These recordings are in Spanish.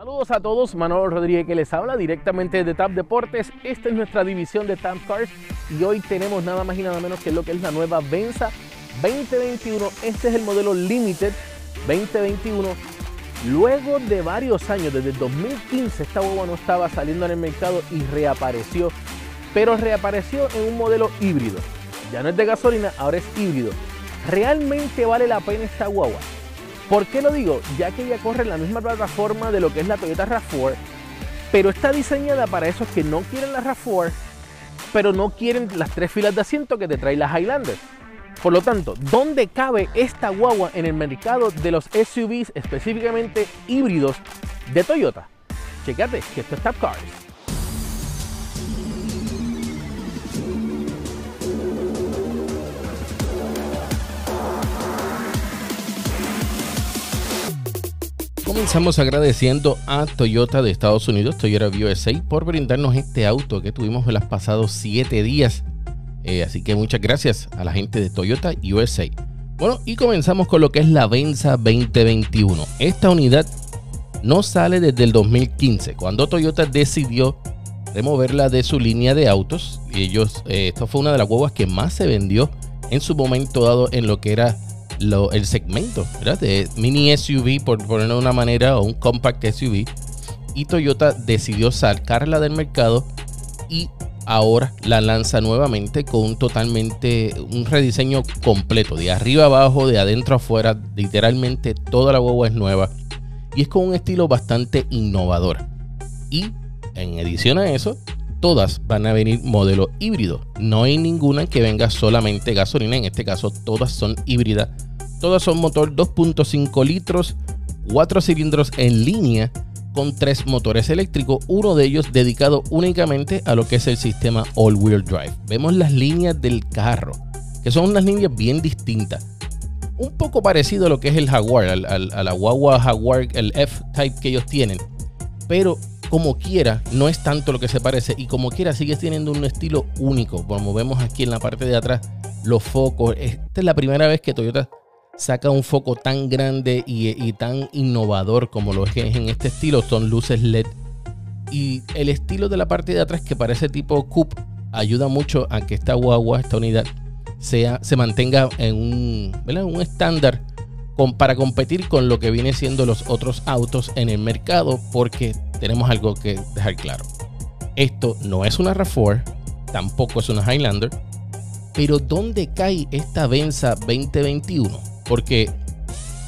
Saludos a todos, Manuel Rodríguez que les habla directamente de TAP Deportes. Esta es nuestra división de TAP Cars y hoy tenemos nada más y nada menos que lo que es la nueva Venza 2021. Este es el modelo Limited 2021. Luego de varios años, desde el 2015, esta hueva no estaba saliendo en el mercado y reapareció, pero reapareció en un modelo híbrido. Ya no es de gasolina, ahora es híbrido. ¿Realmente vale la pena esta guagua? ¿Por qué lo digo? Ya que ella corre en la misma plataforma de lo que es la Toyota RAV4, pero está diseñada para esos que no quieren la RAV4, pero no quieren las tres filas de asiento que te trae la Highlander. Por lo tanto, ¿dónde cabe esta guagua en el mercado de los SUVs, específicamente híbridos de Toyota? Checate que esto es Top Cars. Comenzamos agradeciendo a Toyota de Estados Unidos, Toyota USA, por brindarnos este auto que tuvimos en los pasados 7 días. Eh, así que muchas gracias a la gente de Toyota USA. Bueno, y comenzamos con lo que es la Venza 2021. Esta unidad no sale desde el 2015, cuando Toyota decidió removerla de su línea de autos. Ellos, eh, esto fue una de las huevas que más se vendió en su momento dado en lo que era el segmento de mini SUV, por ponerlo de una manera, o un compact SUV. Y Toyota decidió sacarla del mercado y ahora la lanza nuevamente con un totalmente un rediseño completo, de arriba abajo, de adentro afuera, literalmente toda la guagua es nueva y es con un estilo bastante innovador. Y en adición a eso, todas van a venir modelo híbrido. No hay ninguna que venga solamente gasolina, en este caso todas son híbridas Todas son motor 2.5 litros, 4 cilindros en línea con tres motores eléctricos, uno de ellos dedicado únicamente a lo que es el sistema all-wheel drive. Vemos las líneas del carro, que son unas líneas bien distintas. Un poco parecido a lo que es el Jaguar, a la guagua Jaguar, el F-Type que ellos tienen. Pero como quiera, no es tanto lo que se parece y como quiera sigue teniendo un estilo único. Como vemos aquí en la parte de atrás, los focos. Esta es la primera vez que Toyota saca un foco tan grande y, tan innovador como lo es en este estilo, son luces LED. Y el estilo de la parte de atrás que parece tipo coupe ayuda mucho a que esta guagua, esta unidad, sea, se mantenga en un, un estándar para competir con lo que viene siendo los otros autos en el mercado porque tenemos algo que dejar claro. Esto no es una RAV4, tampoco es una Highlander, pero ¿dónde cae esta Venza 2021? Porque,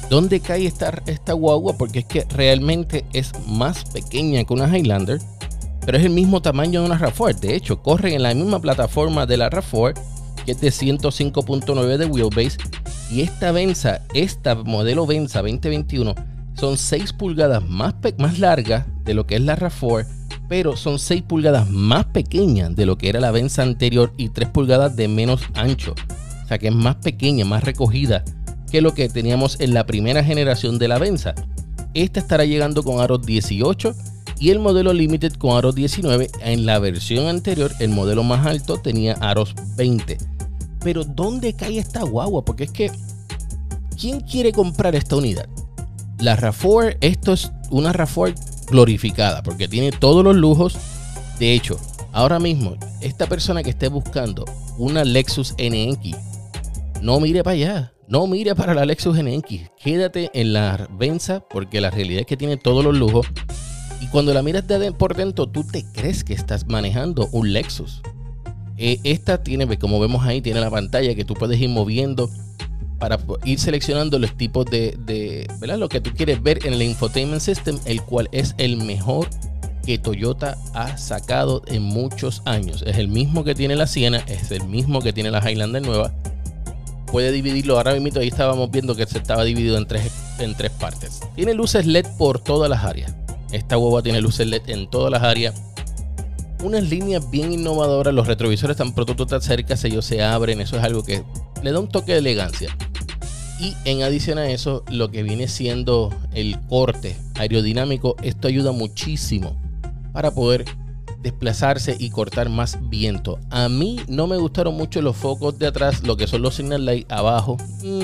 ¿dónde cae esta, esta guagua? Porque es que realmente es más pequeña que una Highlander, pero es el mismo tamaño de una RAV4. De hecho, corre en la misma plataforma de la RAV4, que es de 105.9 de wheelbase. Y esta Venza, esta modelo Venza 2021, son 6 pulgadas más, más larga de lo que es la RAV4, pero son 6 pulgadas más pequeñas de lo que era la Venza anterior y 3 pulgadas de menos ancho. O sea que es más pequeña, más recogida que lo que teníamos en la primera generación de la Venza. Esta estará llegando con aros 18 y el modelo Limited con aros 19. En la versión anterior, el modelo más alto tenía aros 20. Pero ¿dónde cae esta guagua? Porque es que, ¿quién quiere comprar esta unidad? La RAV4, esto es una RAV4 glorificada porque tiene todos los lujos. De hecho, ahora mismo, esta persona que esté buscando una Lexus NX, no mire para allá. No mire para la Lexus NX, quédate en la Venza porque la realidad es que tiene todos los lujos. Y cuando la miras de por dentro, tú te crees que estás manejando un Lexus. Eh, esta tiene, como vemos ahí, tiene la pantalla que tú puedes ir moviendo para ir seleccionando los tipos de, de ¿verdad? Lo que tú quieres ver en el Infotainment System, el cual es el mejor que Toyota ha sacado en muchos años. Es el mismo que tiene la Siena, es el mismo que tiene la Highlander nueva puede dividirlo. Ahora mismo ahí estábamos viendo que se estaba dividido en tres, en tres partes. Tiene luces LED por todas las áreas. Esta hueva tiene luces LED en todas las áreas. Unas líneas bien innovadoras. Los retrovisores tan pronto tú te acercas, ellos se abren. Eso es algo que le da un toque de elegancia. Y en adición a eso, lo que viene siendo el corte aerodinámico, esto ayuda muchísimo para poder desplazarse y cortar más viento. A mí no me gustaron mucho los focos de atrás, lo que son los signal light abajo. Mm.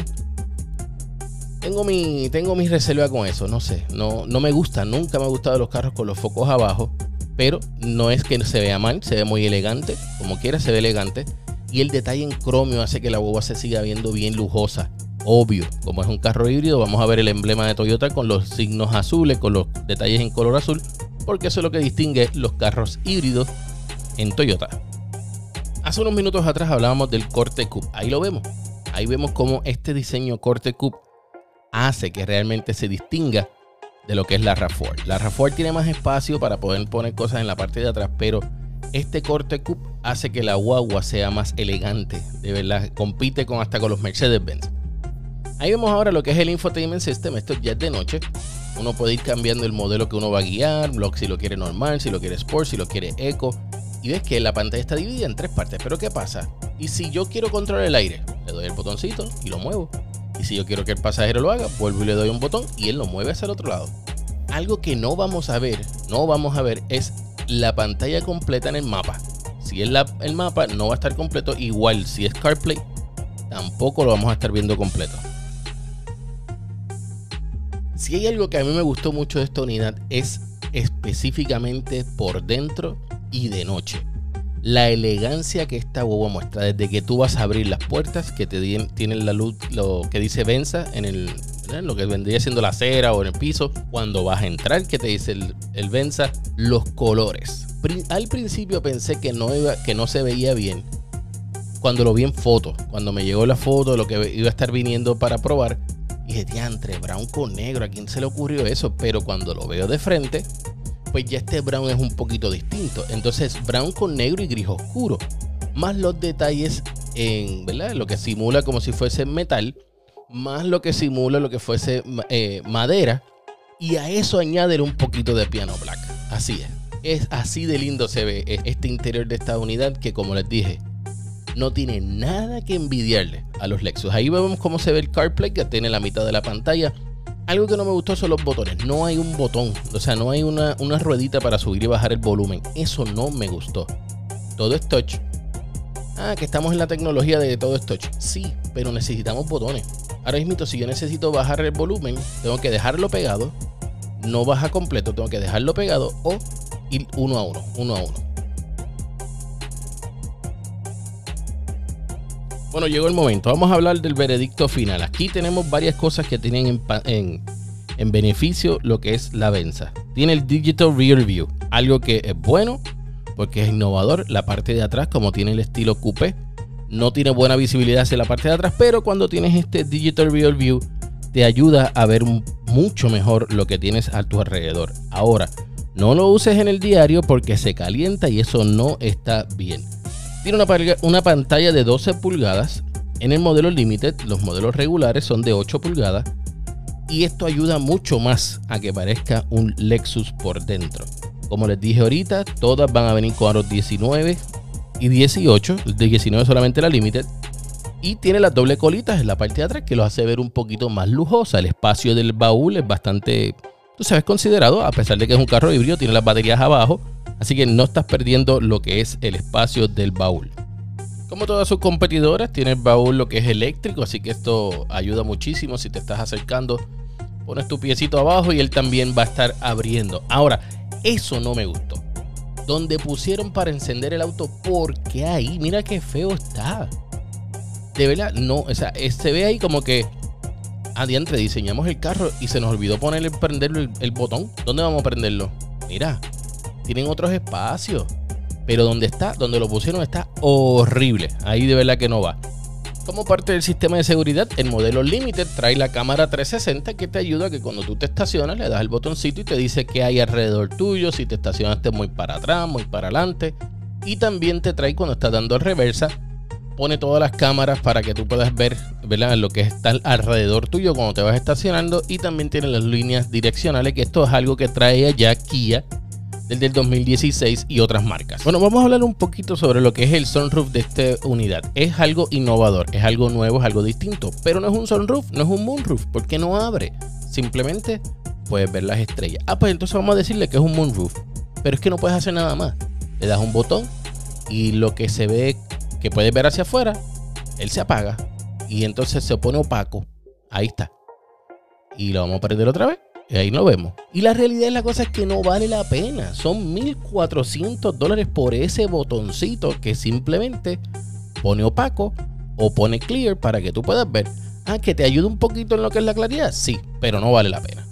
tengo mi, tengo mi reserva con eso, no sé, no, no me gusta, nunca me ha gustado los carros con los focos abajo, pero no es que se vea mal, se ve muy elegante, como quiera se ve elegante, y el detalle en cromio hace que la boba se siga viendo bien lujosa. Obvio, como es un carro híbrido, vamos a ver el emblema de Toyota con los signos azules, con los detalles en color azul, porque eso es lo que distingue los carros híbridos en Toyota. Hace unos minutos atrás hablábamos del corte coupe, ahí lo vemos. Ahí vemos cómo este diseño corte coupe hace que realmente se distinga de lo que es la RAV4. La RAV4 tiene más espacio para poder poner cosas en la parte de atrás, pero este corte coupe hace que la guagua sea más elegante. De verdad, compite con hasta con los Mercedes-Benz. Ahí vemos ahora lo que es el infotainment system. Esto ya es de noche. Uno puede ir cambiando el modelo que uno va a guiar, si lo quiere normal, si lo quiere sport, si lo quiere eco. Y ves que la pantalla está dividida en tres partes. Pero ¿qué pasa? Y si yo quiero controlar el aire, le doy el botoncito y lo muevo. Y si yo quiero que el pasajero lo haga, vuelvo y le doy un botón y él lo mueve hacia el otro lado. Algo que no vamos a ver, no vamos a ver es la pantalla completa en el mapa. Si es el mapa, no va a estar completo. Igual, si es CarPlay, tampoco lo vamos a estar viendo completo. Si hay algo que a mí me gustó mucho de esta unidad es específicamente por dentro y de noche. La elegancia que esta huevo muestra desde que tú vas a abrir las puertas que te tienen la luz lo que dice Venza en el lo que vendría siendo la acera o en el piso cuando vas a entrar que te dice el, el Venza los colores. Al principio pensé que no iba que no se veía bien cuando lo vi en foto cuando me llegó la foto lo que iba a estar viniendo para probar dije diantre brown con negro a quién se le ocurrió eso pero cuando lo veo de frente pues ya este brown es un poquito distinto. Entonces, brown con negro y gris oscuro. Más los detalles en, ¿verdad? Lo que simula como si fuese metal. Más lo que simula lo que fuese eh, madera. Y a eso añadir un poquito de piano black. Así es. Es así de lindo se ve e, este interior de esta unidad que como les dije, no tiene nada que envidiarle a los Lexus. Ahí vemos cómo se ve el CarPlay que tiene la mitad de la pantalla algo que no me gustó son los botones. No hay un botón, o sea, no hay una, ruedita para subir y bajar el volumen. Eso no me gustó. Todo es touch. Ah, que estamos en la tecnología de todo es touch. Sí, pero necesitamos botones. Ahora mismo, si yo necesito bajar el volumen, tengo que dejarlo pegado. No baja completo, tengo que dejarlo pegado o ir uno a uno, uno a uno. Bueno, llegó el momento. Vamos a hablar del veredicto final. Aquí tenemos varias cosas que tienen en, beneficio lo que es la Venza. Tiene el Digital Rear View, algo que es bueno porque es innovador. La parte de atrás, como tiene el estilo coupé, no tiene buena visibilidad hacia la parte de atrás, pero cuando tienes este Digital Rear View, te ayuda a ver mucho mejor lo que tienes a tu alrededor. Ahora, no lo uses en el diario porque se calienta y eso no está bien. Tiene una, pantalla de 12 pulgadas. En el modelo Limited, los modelos regulares son de 8 pulgadas. Y esto ayuda mucho más a que parezca un Lexus por dentro. Como les dije ahorita, todas van a venir con aros 19 y 18. El de 19 solamente la Limited. Y tiene las doble colitas en la parte de atrás que lo hace ver un poquito más lujosa. El espacio del baúl es bastante, tú sabes, considerado. A pesar de que es un carro híbrido, tiene las baterías abajo Así que no estás perdiendo lo que es el espacio del baúl. Como todas sus competidoras, tiene el baúl lo que es eléctrico, así que esto ayuda muchísimo si te estás acercando. Pones tu piecito abajo y él también va a estar abriendo. Ahora, eso no me gustó. Donde pusieron para encender el auto, ¿por qué ahí? Mira qué feo está. De verdad, no, o sea, se ve ahí como que adiante diseñamos el carro y se nos olvidó ponerle prenderlo el botón. ¿Dónde vamos a prenderlo? Mira, tienen otros espacios. Pero donde está, donde lo pusieron está horrible. Ahí de verdad que no va. Como parte del sistema de seguridad, el modelo Limited trae la cámara 360 que te ayuda a que cuando tú te estacionas le das el botoncito y te dice qué hay alrededor tuyo, si te estacionaste muy para atrás, muy para adelante. Y también te trae cuando estás dando reversa, pone todas las cámaras para que tú puedas ver ¿verdad? lo que está alrededor tuyo cuando te vas estacionando. Y también tiene las líneas direccionales, que esto es algo que trae ya Kia del del 2016 y otras marcas. Bueno, vamos a hablar un poquito sobre lo que es el sunroof de esta unidad. Es algo innovador, es algo nuevo, es algo distinto, pero no es un sunroof, no es un moonroof, porque no abre. Simplemente puedes ver las estrellas. Ah, pues entonces vamos a decirle que es un moonroof, pero es que no puedes hacer nada más. Le das un botón y lo que se ve que puedes ver hacia afuera, él se apaga y entonces se pone opaco. Ahí está. y lo vamos a perder otra vez. Y ahí nos vemos. Y la realidad es la cosa es que no vale la pena. Son 1.400 dólares por ese botoncito que simplemente pone opaco o pone clear para que tú puedas ver. Ah, que te ayude un poquito en lo que es la claridad. Sí, pero no vale la pena.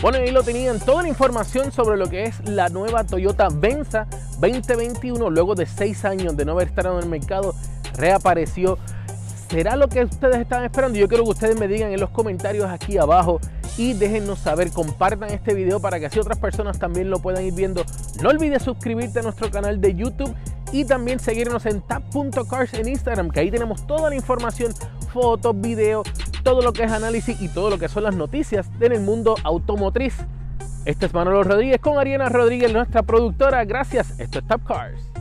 Bueno, ahí lo tenían toda la información sobre lo que es la nueva Toyota Venza 2021. Luego de seis años de no haber estado en el mercado, reapareció. ¿Será lo que ustedes estaban esperando? Yo quiero que ustedes me digan en los comentarios aquí abajo y déjennos saber, compartan este video para que así otras personas también lo puedan ir viendo. No olvides suscribirte a nuestro canal de YouTube y también seguirnos en tap.cars en Instagram, que ahí tenemos toda la información, fotos, videos, todo lo que es análisis y todo lo que son las noticias en el mundo automotriz. Este es Manolo Rodríguez con Ariana Rodríguez, nuestra productora. Gracias. Esto es Tap Cars.